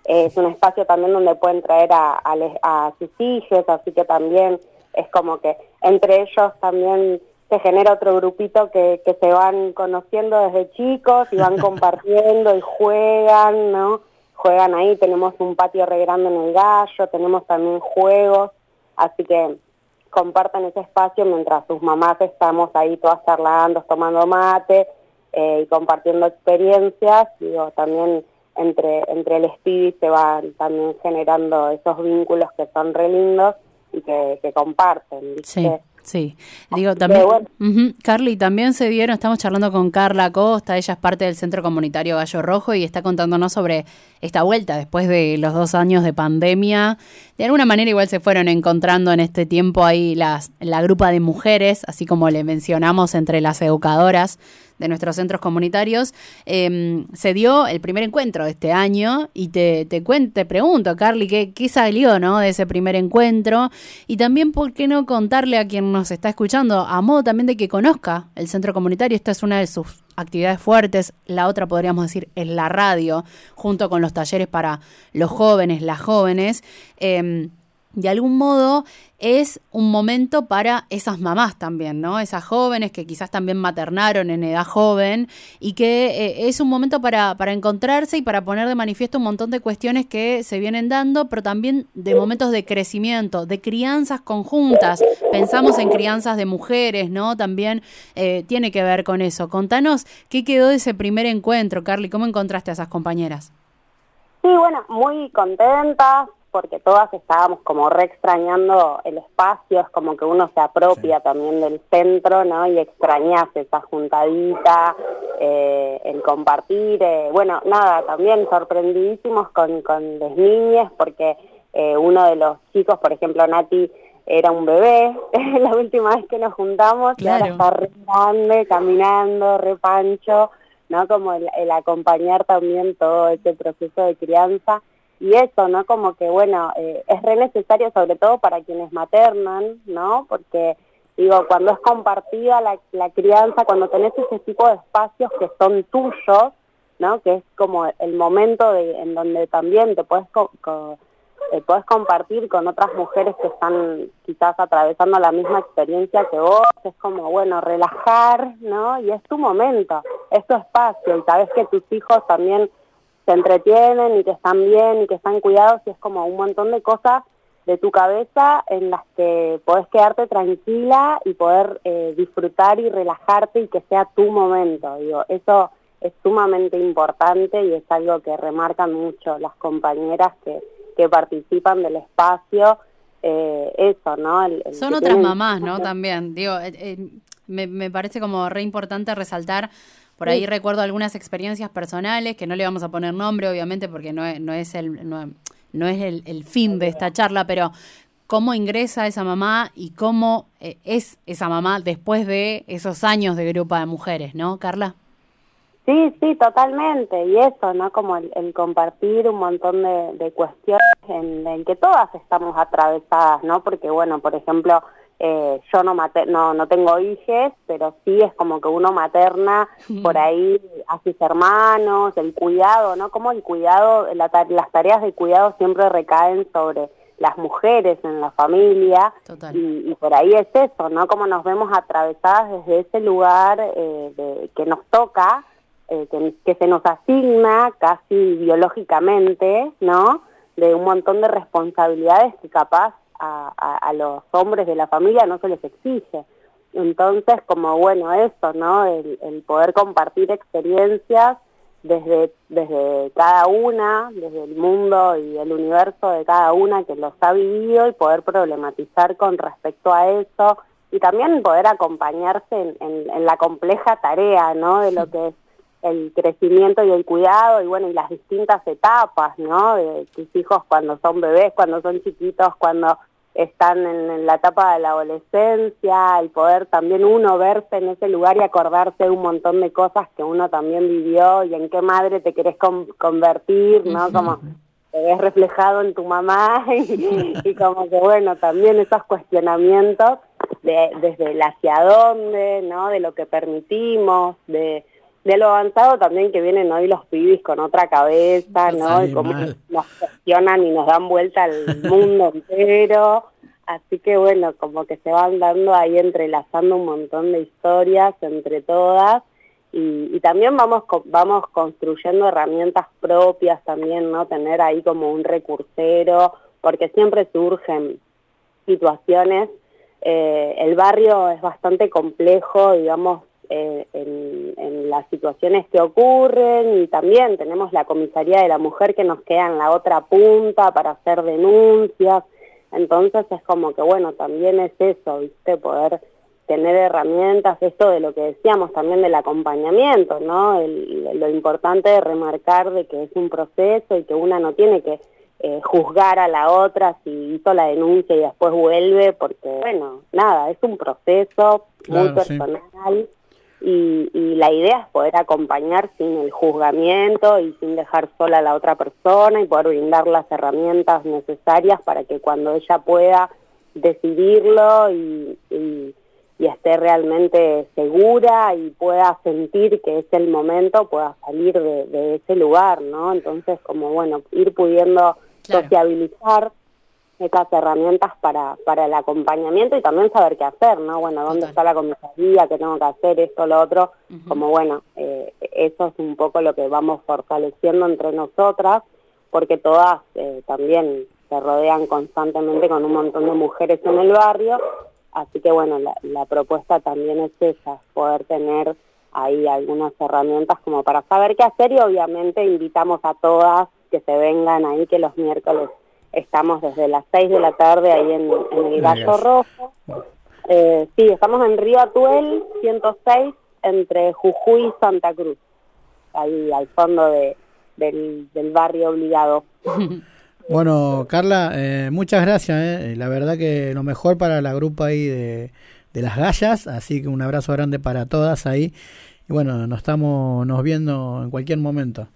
es un espacio también donde pueden traer a, a, les- a sus hijos, así que también es como que entre ellos también se genera otro grupito que, que se van conociendo desde chicos y van <laughs> compartiendo y juegan, ¿no? Juegan ahí, tenemos un patio re grande en el gallo, tenemos también juegos, así que compartan ese espacio mientras sus mamás estamos ahí todas charlando, tomando mate eh, y compartiendo experiencias, digo, también entre, entre el espíritu se van también generando esos vínculos que son re lindos y que, que comparten, ¿viste? Sí, sí. Digo, también, bueno. Carly, también se dieron, estamos charlando con Carla Acosta, ella es parte del Centro Comunitario Gallo Rojo y está contándonos sobre esta vuelta después de los dos años de pandemia. De alguna manera igual se fueron encontrando en este tiempo ahí las, la grupa de mujeres, así como le mencionamos entre las educadoras de nuestros centros comunitarios, eh, se dio el primer encuentro de este año y te, te, cuen- te pregunto, Carly, ¿qué, ¿qué salió ¿no? de ese primer encuentro? Y también, ¿por qué no contarle a quien nos está escuchando, a modo también de que conozca el centro comunitario? Esta es una de sus actividades fuertes, la otra podríamos decir es la radio, junto con los talleres para los jóvenes, las jóvenes. Eh, de algún modo es un momento para esas mamás también, ¿no? Esas jóvenes que quizás también maternaron en edad joven y que eh, es un momento para, para encontrarse y para poner de manifiesto un montón de cuestiones que se vienen dando, pero también de momentos de crecimiento, de crianzas conjuntas. Pensamos en crianzas de mujeres, ¿no? También eh, tiene que ver con eso. Contanos qué quedó de ese primer encuentro, Carly, ¿cómo encontraste a esas compañeras? Sí, bueno, muy contentas, porque todas estábamos como re extrañando el espacio, es como que uno se apropia también del centro, ¿no? Y extrañas esa juntadita, eh, el compartir, eh, bueno, nada, también sorprendidísimos con, con las niñas, porque eh, uno de los chicos, por ejemplo, Nati, era un bebé <laughs> la última vez que nos juntamos y ahora Claro. está re grande, caminando, re pancho, ¿no? Como el, el acompañar también todo ese proceso de crianza y eso, ¿no? Como que, bueno, eh, es re necesario sobre todo para quienes maternan, ¿no? Porque, digo, cuando es compartida la, la crianza, cuando tenés ese tipo de espacios que son tuyos, ¿no? Que es como el momento de, en donde también te puedes co- co- compartir con otras mujeres que están quizás atravesando la misma experiencia que vos, es como, bueno, relajar, ¿no? Y es tu momento, es tu espacio, y sabes que tus hijos también se entretienen y que están bien y que están cuidados, y es como un montón de cosas de tu cabeza en las que podés quedarte tranquila y poder eh, disfrutar y relajarte y que sea tu momento, digo, eso es sumamente importante y es algo que remarcan mucho las compañeras que, que participan del espacio, eh, eso, ¿no? El- el Son otras tienen- mamás, ¿no? También, digo, eh, eh, me, me parece como re importante resaltar, por ahí Sí. recuerdo algunas experiencias personales, que no le vamos a poner nombre, obviamente, porque no es, no es, el, no, no es el, el fin de esta charla, pero cómo ingresa esa mamá y cómo eh, es esa mamá después de esos años de grupo de mujeres, ¿no, Carla? Sí, sí, totalmente. Y eso, ¿no? Como el, el compartir un montón de, de cuestiones en, en que todas estamos atravesadas, ¿no? Porque, bueno, por ejemplo, eh, yo no, no no tengo hijes, pero sí es como que uno materna por ahí a sus hermanos, el cuidado, ¿no? Como el cuidado, la ta- las tareas de cuidado siempre recaen sobre las mujeres en la familia y, y por ahí es eso, ¿no? Como nos vemos atravesadas desde ese lugar eh, de- que nos toca, eh, que, que se nos asigna casi biológicamente, ¿no? De un montón de responsabilidades que capaz a, a- a los hombres de la familia no se les exige. Entonces, como bueno, eso, ¿no? El, el poder compartir experiencias desde, desde cada una, desde el mundo y el universo de cada una que los ha vivido y poder problematizar con respecto a eso y también poder acompañarse en, en- en la compleja tarea, ¿no? De lo que es el crecimiento y el cuidado y bueno, y las distintas etapas, ¿no? De tus hijos cuando son bebés, cuando son chiquitos, cuando están en, la etapa de la adolescencia, el poder también uno verse en ese lugar y acordarse de un montón de cosas que uno también vivió y en qué madre te querés con- convertir, ¿no? Como te ves reflejado en tu mamá <laughs> y, y como que bueno, también esos cuestionamientos de, desde el hacia dónde, ¿no? De lo que permitimos, de, de lo avanzado también que vienen hoy los pibis con otra cabeza, ¿no? Y cómo nos cuestionan y nos dan vuelta al mundo entero. Así que bueno, como que se van dando ahí entrelazando un montón de historias entre todas y, y también vamos vamos construyendo herramientas propias también, ¿no? Tener ahí como un recursero, porque siempre surgen situaciones. Eh, el barrio es bastante complejo, digamos, eh, en, en las situaciones que ocurren y también tenemos la comisaría de la mujer que nos queda en la otra punta para hacer denuncias. Entonces es como que, bueno, también es eso, ¿viste? Poder tener herramientas, esto de lo que decíamos también del acompañamiento, ¿no? El- lo importante de remarcar de que es un proceso y que una no tiene que eh, juzgar a la otra si hizo la denuncia y después vuelve, porque, bueno, nada, es un proceso muy sí. Y, y la idea es poder acompañar sin el juzgamiento y sin dejar sola a la otra persona y poder brindar las herramientas necesarias para que cuando ella pueda decidirlo y, y- y esté realmente segura y pueda sentir que es el momento, pueda salir de, de ese lugar, ¿no? Entonces, como bueno, ir pudiendo sociabilizar estas herramientas para, para el acompañamiento y también saber qué hacer, ¿no? Bueno, ¿dónde está la comisaría? ¿Qué tengo que hacer? Esto, lo otro. Como bueno, eh, eso es un poco lo que vamos fortaleciendo entre nosotras, porque todas eh, también se rodean constantemente con un montón de mujeres en el barrio. Así que bueno, la, la propuesta también es esa, poder tener ahí algunas herramientas como para saber qué hacer y obviamente invitamos a todas que se vengan ahí, que los miércoles estamos desde las 6 de la tarde ahí en, en el Gallo. Rojo. Eh, sí, estamos en Río Atuel 106 entre Jujuy y Santa Cruz, ahí al fondo de, del, del barrio obligado. <laughs> Bueno, Carla, eh, muchas gracias. eh. La verdad que lo mejor para la grupa ahí de, de las gallas, así que un abrazo grande para todas ahí. Y bueno, nos estamos nos viendo en cualquier momento.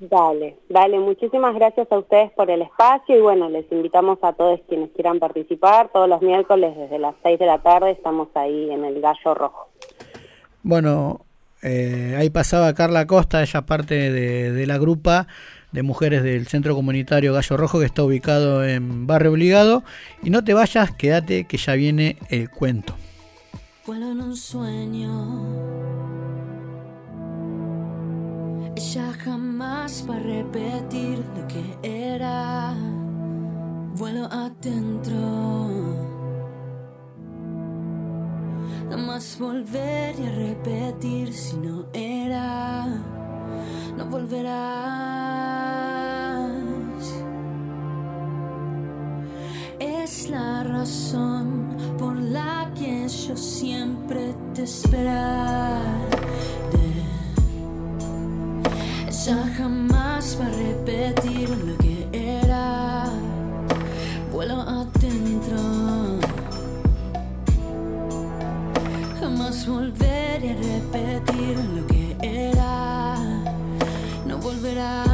Dale, dale, muchísimas gracias a ustedes por el espacio y bueno, les invitamos a todos quienes quieran participar. Todos los miércoles desde las 6 de la tarde estamos ahí en el Gallo Rojo. Bueno, eh, ahí pasaba Carla Costa, ella parte de, de la grupa de mujeres del Centro Comunitario Gallo Rojo que está ubicado en Barrio Obligado. Y no te vayas, quédate que ya viene el cuento. Vuelo en un sueño. Ella jamás va a repetir lo que era. Vuelo adentro. Jamás volvería a repetir si no era. No volverás. Es la razón por la que yo siempre te esperaré. Ella jamás va a repetir lo que era. Vuelo adentro. Jamás volveré a repetir lo que era. No volverás.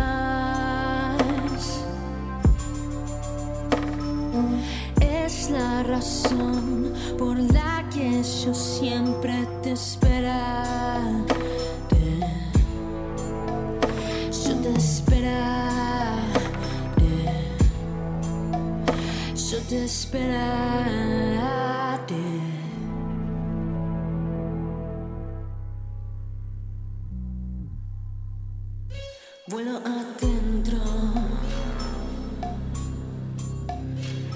Es la razón por la que yo siempre te esperaré. Vuelo adentro.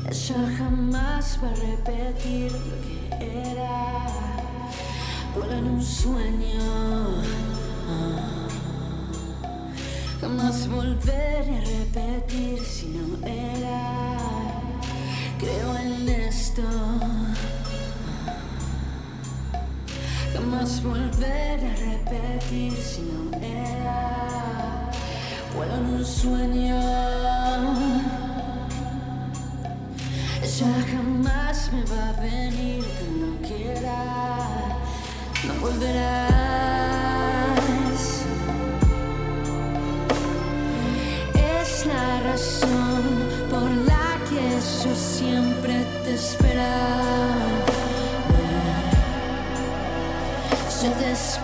Ella jamás va a repetir lo que era. Vuelo en un sueño. Jamás volveré a repetir si no era. Creo en esto. Jamás volveré a repetir si no era. Vuelo en un sueño. Ella jamás me va a venir como quiera. No volverás. Yo te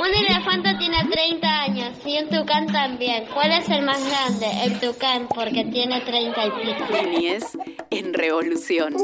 Un elefante tiene 30 años y un tucán también. ¿Cuál es el más grande? El tucán, porque tiene 30 y pico. Niñez en revolución.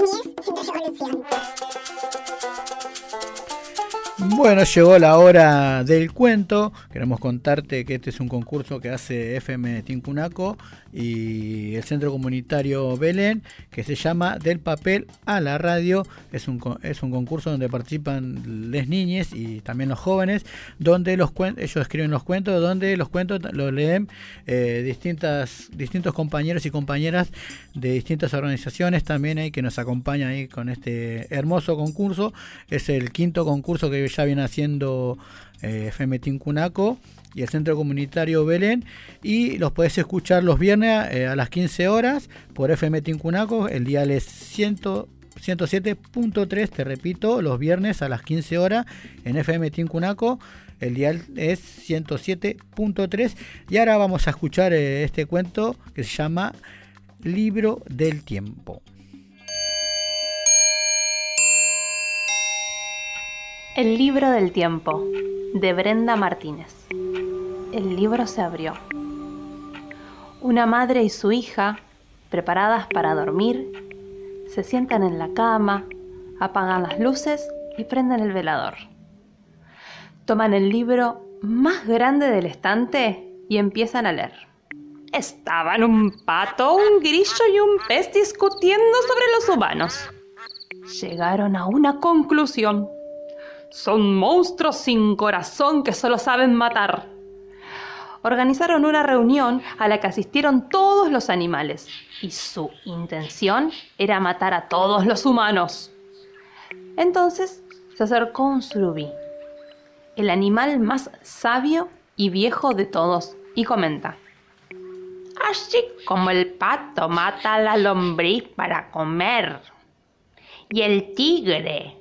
Bueno, llegó la hora del cuento. Queremos contarte que este es un concurso que hace FM Tincunaco y el Centro Comunitario Belén, que se llama Del papel a la radio. Es un, es un concurso donde participan las niñas y también los jóvenes, donde los ellos escriben los cuentos, donde los cuentos los leen eh, distintas, distintos compañeros y compañeras de distintas organizaciones también hay que nos acompañan ahí con este hermoso concurso. Es el quinto concurso que ya viene haciendo eh, FM Tincunaco y el Centro Comunitario Belén. Y los podés escuchar los viernes eh, a las 15 horas por FM Tincunaco. El dial es 100, 107.3, te repito, los viernes a las 15 horas en FM Tincunaco. El dial es 107.3 y ahora vamos a escuchar eh, este cuento que se llama Libro del Tiempo. El libro del tiempo, de Brenda Martínez. El libro se abrió. Una madre y su hija, preparadas para dormir, se sientan en la cama, apagan las luces y prenden el velador. Toman el libro más grande del estante y empiezan a leer. Estaban un pato, un grillo y un pez discutiendo sobre los humanos. Llegaron a una conclusión. Son monstruos sin corazón que solo saben matar. Organizaron una reunión a la que asistieron todos los animales y su intención era matar a todos los humanos. Entonces se acercó un surubí, el animal más sabio y viejo de todos, y comenta. Así como el pato mata a la lombriz para comer y el tigre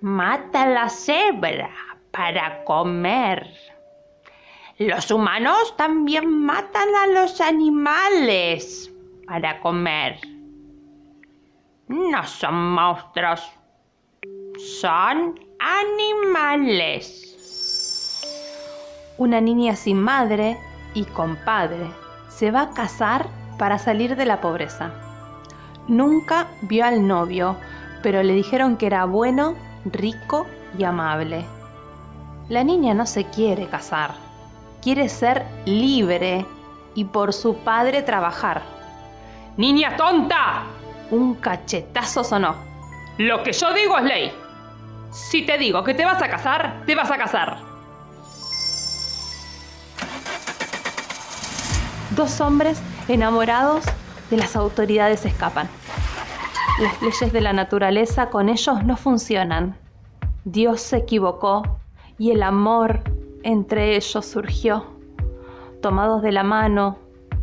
mata a la cebra para comer. Los humanos también matan a los animales para comer. No son monstruos, son animales. Una niña sin madre y con padre se va a casar para salir de la pobreza. Nunca vio al novio, pero le dijeron que era bueno, rico y amable. La niña no se quiere casar, quiere ser libre y por su padre trabajar. ¡Niña tonta! Un cachetazo sonó. Lo que yo digo es ley. Si te digo que te vas a casar, te vas a casar. Dos hombres enamorados de las autoridades escapan. Las leyes de la naturaleza con ellos no funcionan. Dios se equivocó y el amor entre ellos surgió. Tomados de la mano,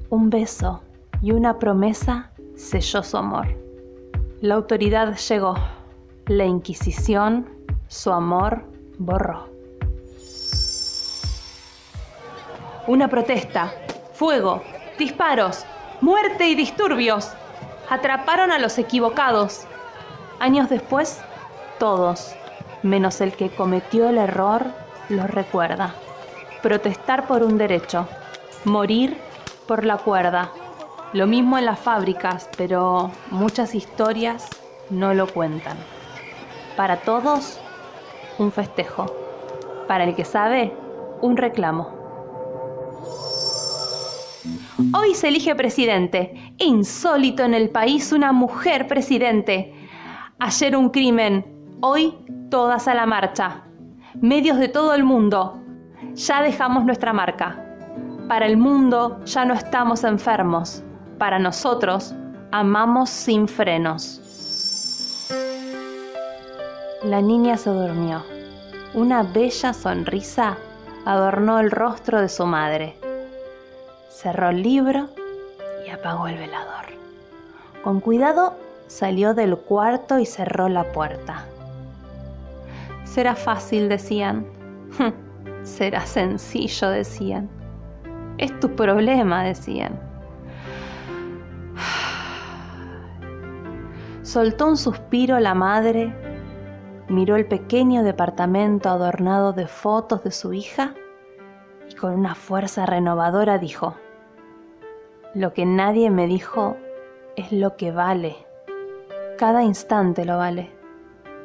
un beso y una promesa selló su amor. La autoridad llegó, la Inquisición su amor borró. Una protesta, fuego, disparos, muerte y disturbios atraparon a los equivocados. Años después, todos, menos el que cometió el error, lo recuerda. Protestar por un derecho, morir por la cuerda. Lo mismo en las fábricas, pero muchas historias no lo cuentan. Para todos, un festejo. Para el que sabe, un reclamo. Hoy se elige presidente. Insólito en el país una mujer presidente. Ayer un crimen, hoy todas a la marcha. Medios de todo el mundo. Ya dejamos nuestra marca. Para el mundo ya no estamos enfermos. Para nosotros amamos sin frenos. La niña se durmió. Una bella sonrisa adornó el rostro de su madre. Cerró el libro apagó el velador. Con cuidado salió del cuarto y cerró la puerta. Será fácil, decían. Será sencillo, decían. Es tu problema, decían. <sighs> Soltó un suspiro la madre, miró el pequeño departamento adornado de fotos de su hija y con una fuerza renovadora dijo, lo que nadie me dijo es lo que vale. Cada instante lo vale.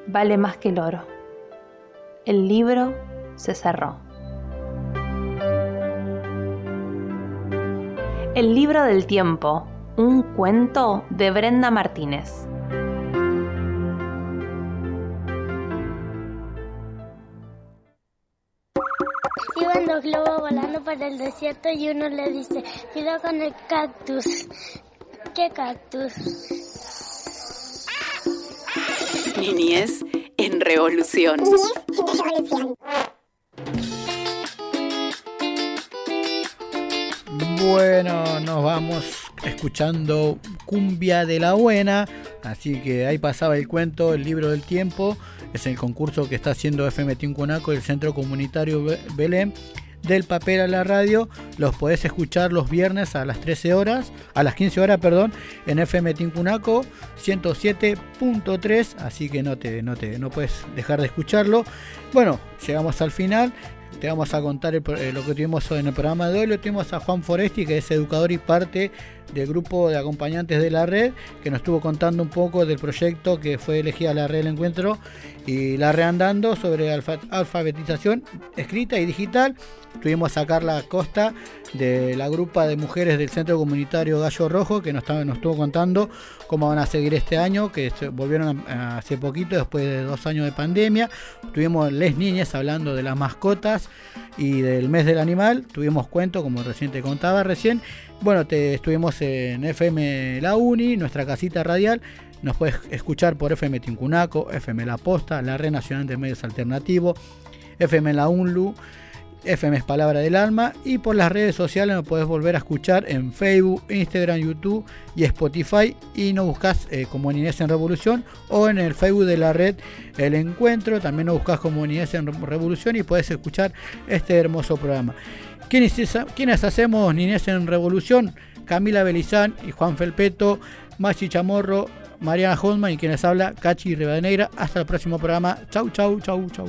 Vale más que el oro. El libro se cerró. El libro del tiempo, un cuento de Brenda Martínez. Iban dos globos volando por el desierto y uno le dice, cuidado con el cactus. ¿Qué cactus? Niñez en revolución. Bueno, nos vamos escuchando Cumbia de la Buena. Así que ahí pasaba el cuento, el libro del tiempo. Es el concurso que está haciendo FM Tincunaco, el Centro Comunitario Be- Belén. Del papel a la radio, los podés escuchar los viernes a las 13 horas, a las 15 horas, perdón, en FM Tincunaco 107.3, así que no te, no te, no puedes dejar de escucharlo. Bueno, llegamos al final. Te vamos a contar eh, lo que tuvimos en el programa de hoy. Lo tuvimos a Juan Foresti, que es educador y parte del grupo de acompañantes de la red, que nos estuvo contando un poco del proyecto que fue elegida la red del encuentro y la red andando sobre alfa- alfabetización escrita y digital. Tuvimos a Carla Costa de la grupa de mujeres del Centro Comunitario Gallo Rojo, que nos, nos estuvo contando cómo van a seguir este año, que se volvieron hace poquito, después de dos años de pandemia. Tuvimos Les Niñas hablando de las mascotas y del mes del animal. Tuvimos cuento, como recién te contaba recién. Bueno, te estuvimos en FM La Uni, nuestra casita radial. Nos puedes escuchar por FM Tincunaco, FM La Posta, la Red Nacional de Medios Alternativos, FM La UNLU, FM es Palabra del Alma y por las redes sociales nos puedes volver a escuchar en Facebook, Instagram, YouTube y Spotify y nos buscas eh, como Niñez en Revolución o en el Facebook de la red El Encuentro, también nos buscas como Niñez en Revolución y puedes escuchar este hermoso programa. ¿Quiénes, quiénes hacemos Niñez en Revolución? Camila Belizán y Juan Felpeto, Machi Chamorro, Mariana Holman y quienes habla Cachi Rivadeneira. Hasta el próximo programa. Chau, chau, chau, chau.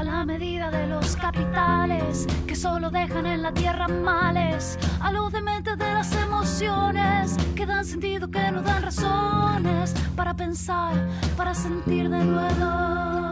A la medida de los capitales que solo dejan en la tierra males. A los dementes de las emociones que dan sentido, que nos dan razones para pensar, para sentir de nuevo.